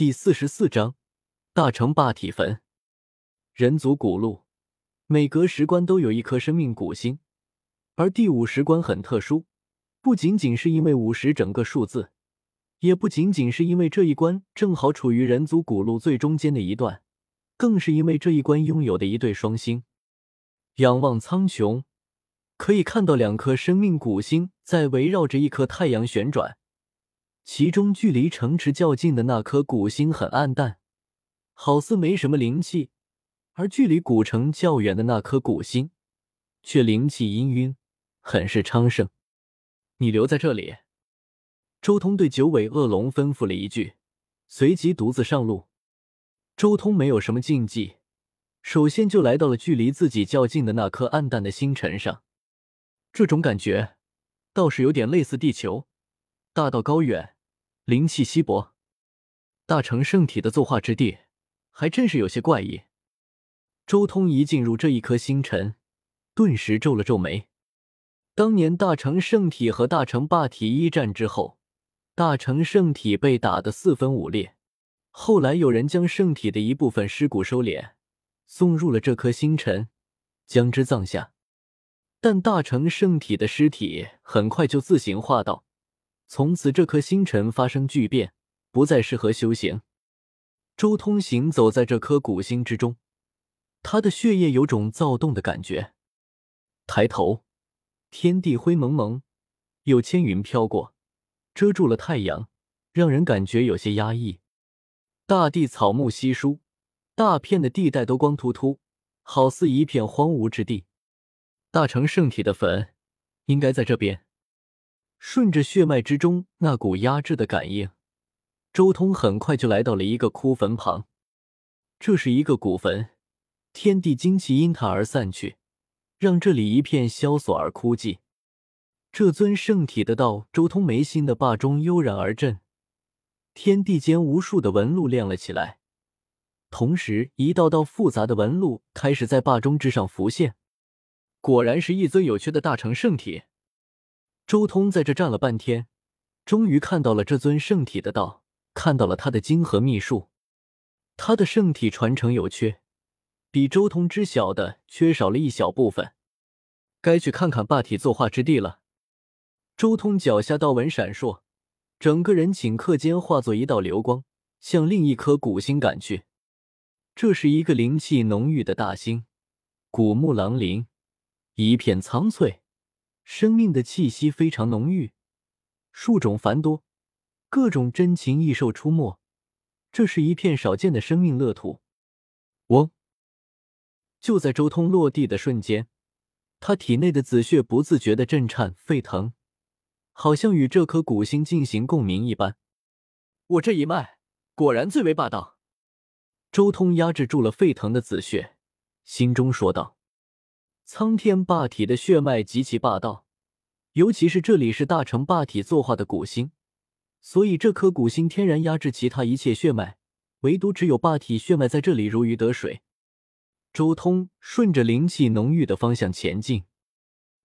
第四十四章大成霸体坟。人族古路，每隔十关都有一颗生命古星，而第五十关很特殊，不仅仅是因为五十整个数字，也不仅仅是因为这一关正好处于人族古路最中间的一段，更是因为这一关拥有的一对双星。仰望苍穹，可以看到两颗生命古星在围绕着一颗太阳旋转。其中距离城池较近的那颗古星很暗淡，好似没什么灵气；而距离古城较远的那颗古星，却灵气氤氲，很是昌盛。你留在这里。周通对九尾恶龙吩咐了一句，随即独自上路。周通没有什么禁忌，首先就来到了距离自己较近的那颗暗淡的星辰上。这种感觉，倒是有点类似地球。大道高远，灵气稀薄，大成圣体的作化之地还真是有些怪异。周通一进入这一颗星辰，顿时皱了皱眉。当年大成圣体和大成霸体一战之后，大成圣体被打得四分五裂，后来有人将圣体的一部分尸骨收敛，送入了这颗星辰，将之葬下。但大成圣体的尸体很快就自行化道。从此，这颗星辰发生巨变，不再适合修行。周通行走在这颗古星之中，他的血液有种躁动的感觉。抬头，天地灰蒙蒙，有千云飘过，遮住了太阳，让人感觉有些压抑。大地草木稀疏，大片的地带都光秃秃，好似一片荒芜之地。大成圣体的坟，应该在这边。顺着血脉之中那股压制的感应，周通很快就来到了一个枯坟旁。这是一个古坟，天地精气因它而散去，让这里一片萧索而枯寂。这尊圣体的道，周通眉心的霸中悠然而震，天地间无数的纹路亮了起来，同时一道道复杂的纹路开始在霸中之上浮现。果然是一尊有缺的大成圣体。周通在这站了半天，终于看到了这尊圣体的道，看到了他的经和秘术。他的圣体传承有缺，比周通知晓的缺少了一小部分。该去看看霸体作化之地了。周通脚下道纹闪烁，整个人顷刻间化作一道流光，向另一颗古星赶去。这是一个灵气浓郁的大星，古木狼林，一片苍翠。生命的气息非常浓郁，树种繁多，各种珍禽异兽出没。这是一片少见的生命乐土。嗡！就在周通落地的瞬间，他体内的紫血不自觉的震颤沸腾，好像与这颗古星进行共鸣一般。我这一脉果然最为霸道。周通压制住了沸腾的紫血，心中说道。苍天霸体的血脉极其霸道，尤其是这里是大成霸体作化的古星，所以这颗古星天然压制其他一切血脉，唯独只有霸体血脉在这里如鱼得水。周通顺着灵气浓郁的方向前进，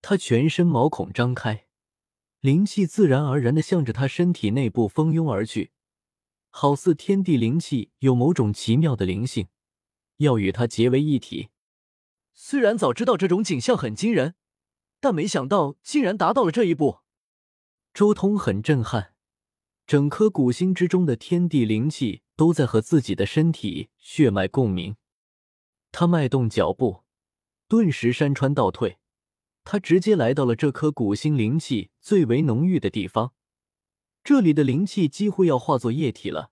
他全身毛孔张开，灵气自然而然的向着他身体内部蜂拥而去，好似天地灵气有某种奇妙的灵性，要与他结为一体。虽然早知道这种景象很惊人，但没想到竟然达到了这一步。周通很震撼，整颗古星之中的天地灵气都在和自己的身体血脉共鸣。他迈动脚步，顿时山川倒退，他直接来到了这颗古星灵气最为浓郁的地方。这里的灵气几乎要化作液体了，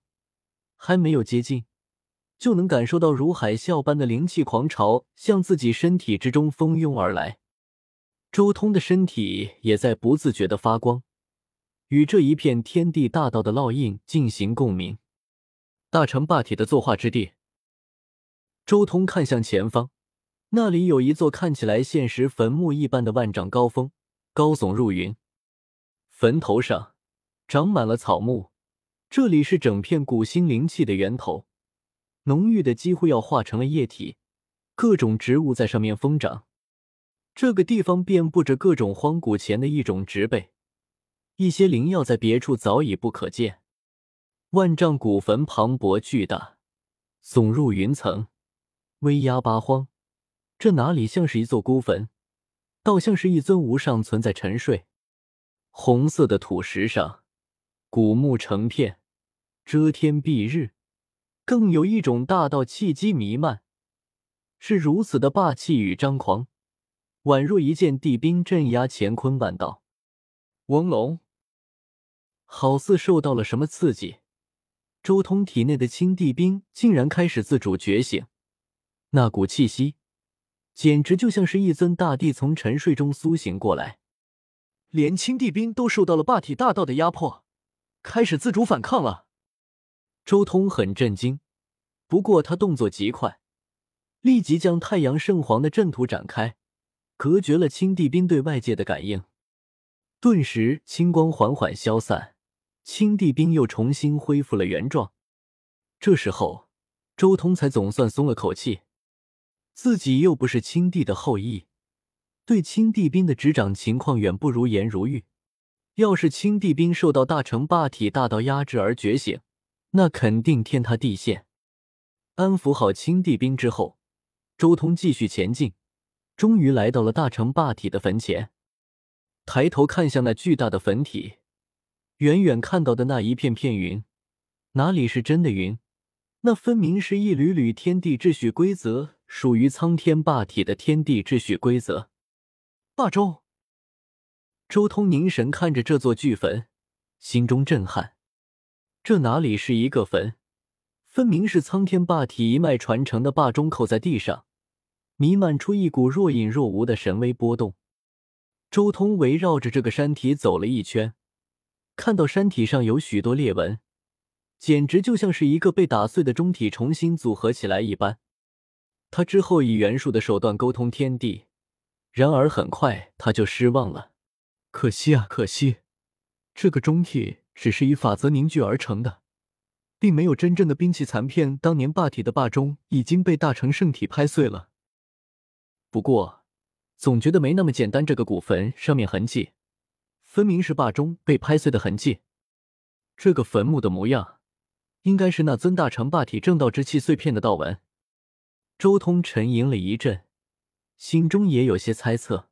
还没有接近。就能感受到如海啸般的灵气狂潮向自己身体之中蜂拥而来，周通的身体也在不自觉的发光，与这一片天地大道的烙印进行共鸣。大成霸体的作化之地，周通看向前方，那里有一座看起来现实坟墓一般的万丈高峰，高耸入云，坟头上长满了草木，这里是整片古星灵气的源头。浓郁的几乎要化成了液体，各种植物在上面疯长。这个地方遍布着各种荒古前的一种植被，一些灵药在别处早已不可见。万丈古坟磅礴巨大，耸入云层，威压八荒。这哪里像是一座孤坟，倒像是一尊无上存在沉睡。红色的土石上，古木成片，遮天蔽日，更有一种大道气机弥漫，是如此的霸气与张狂，宛若一件地兵镇压乾坤万道。嗡隆，好似受到了什么刺激。周通体内的青帝兵竟然开始自主觉醒，那股气息简直就像是一尊大帝从沉睡中苏醒过来。连青帝兵都受到了霸体大道的压迫，开始自主反抗了。周通很震惊，不过他动作极快，立即将太阳圣皇的阵图展开，隔绝了青帝兵对外界的感应。顿时，青光缓缓消散。青帝兵又重新恢复了原状，这时候周通才总算松了口气。自己又不是青帝的后裔，对青帝兵的执掌情况远不如颜如玉。要是青帝兵受到大成霸体大道压制而觉醒，那肯定天塌地陷。安抚好青帝兵之后，周通继续前进，终于来到了大成霸体的坟前，抬头看向那巨大的坟体。远远看到的那一片片云，哪里是真的云？那分明是一缕缕天地秩序规则，属于苍天霸体的天地秩序规则。霸州，周通凝神看着这座巨坟，心中震撼。这哪里是一个坟？分明是苍天霸体一脉传承的霸钟扣在地上，弥漫出一股若隐若无的神威波动。周通围绕着这个山体走了一圈。看到山体上有许多裂纹，简直就像是一个被打碎的中体重新组合起来一般。他之后以元术的手段沟通天地，然而很快他就失望了。可惜啊，可惜，这个中体只是以法则凝聚而成的，并没有真正的兵器残片。当年霸体的霸钟已经被大成圣体拍碎了。不过，总觉得没那么简单。这个古坟上面痕迹。分明是霸钟被拍碎的痕迹，这个坟墓的模样，应该是那尊大成霸体正道之气碎片的道纹。周通沉吟了一阵，心中也有些猜测：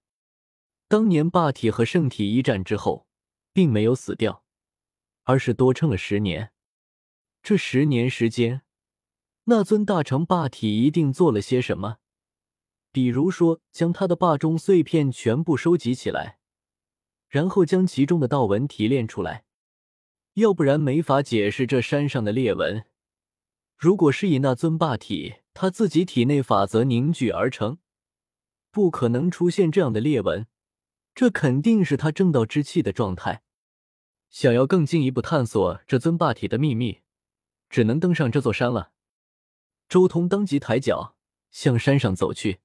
当年霸体和圣体一战之后，并没有死掉，而是多撑了十年。这十年时间，那尊大成霸体一定做了些什么，比如说将他的霸中碎片全部收集起来。然后将其中的道纹提炼出来，要不然没法解释这山上的裂纹。如果是以那尊霸体他自己体内法则凝聚而成，不可能出现这样的裂纹。这肯定是他正道之气的状态。想要更进一步探索这尊霸体的秘密，只能登上这座山了。周通当即抬脚向山上走去。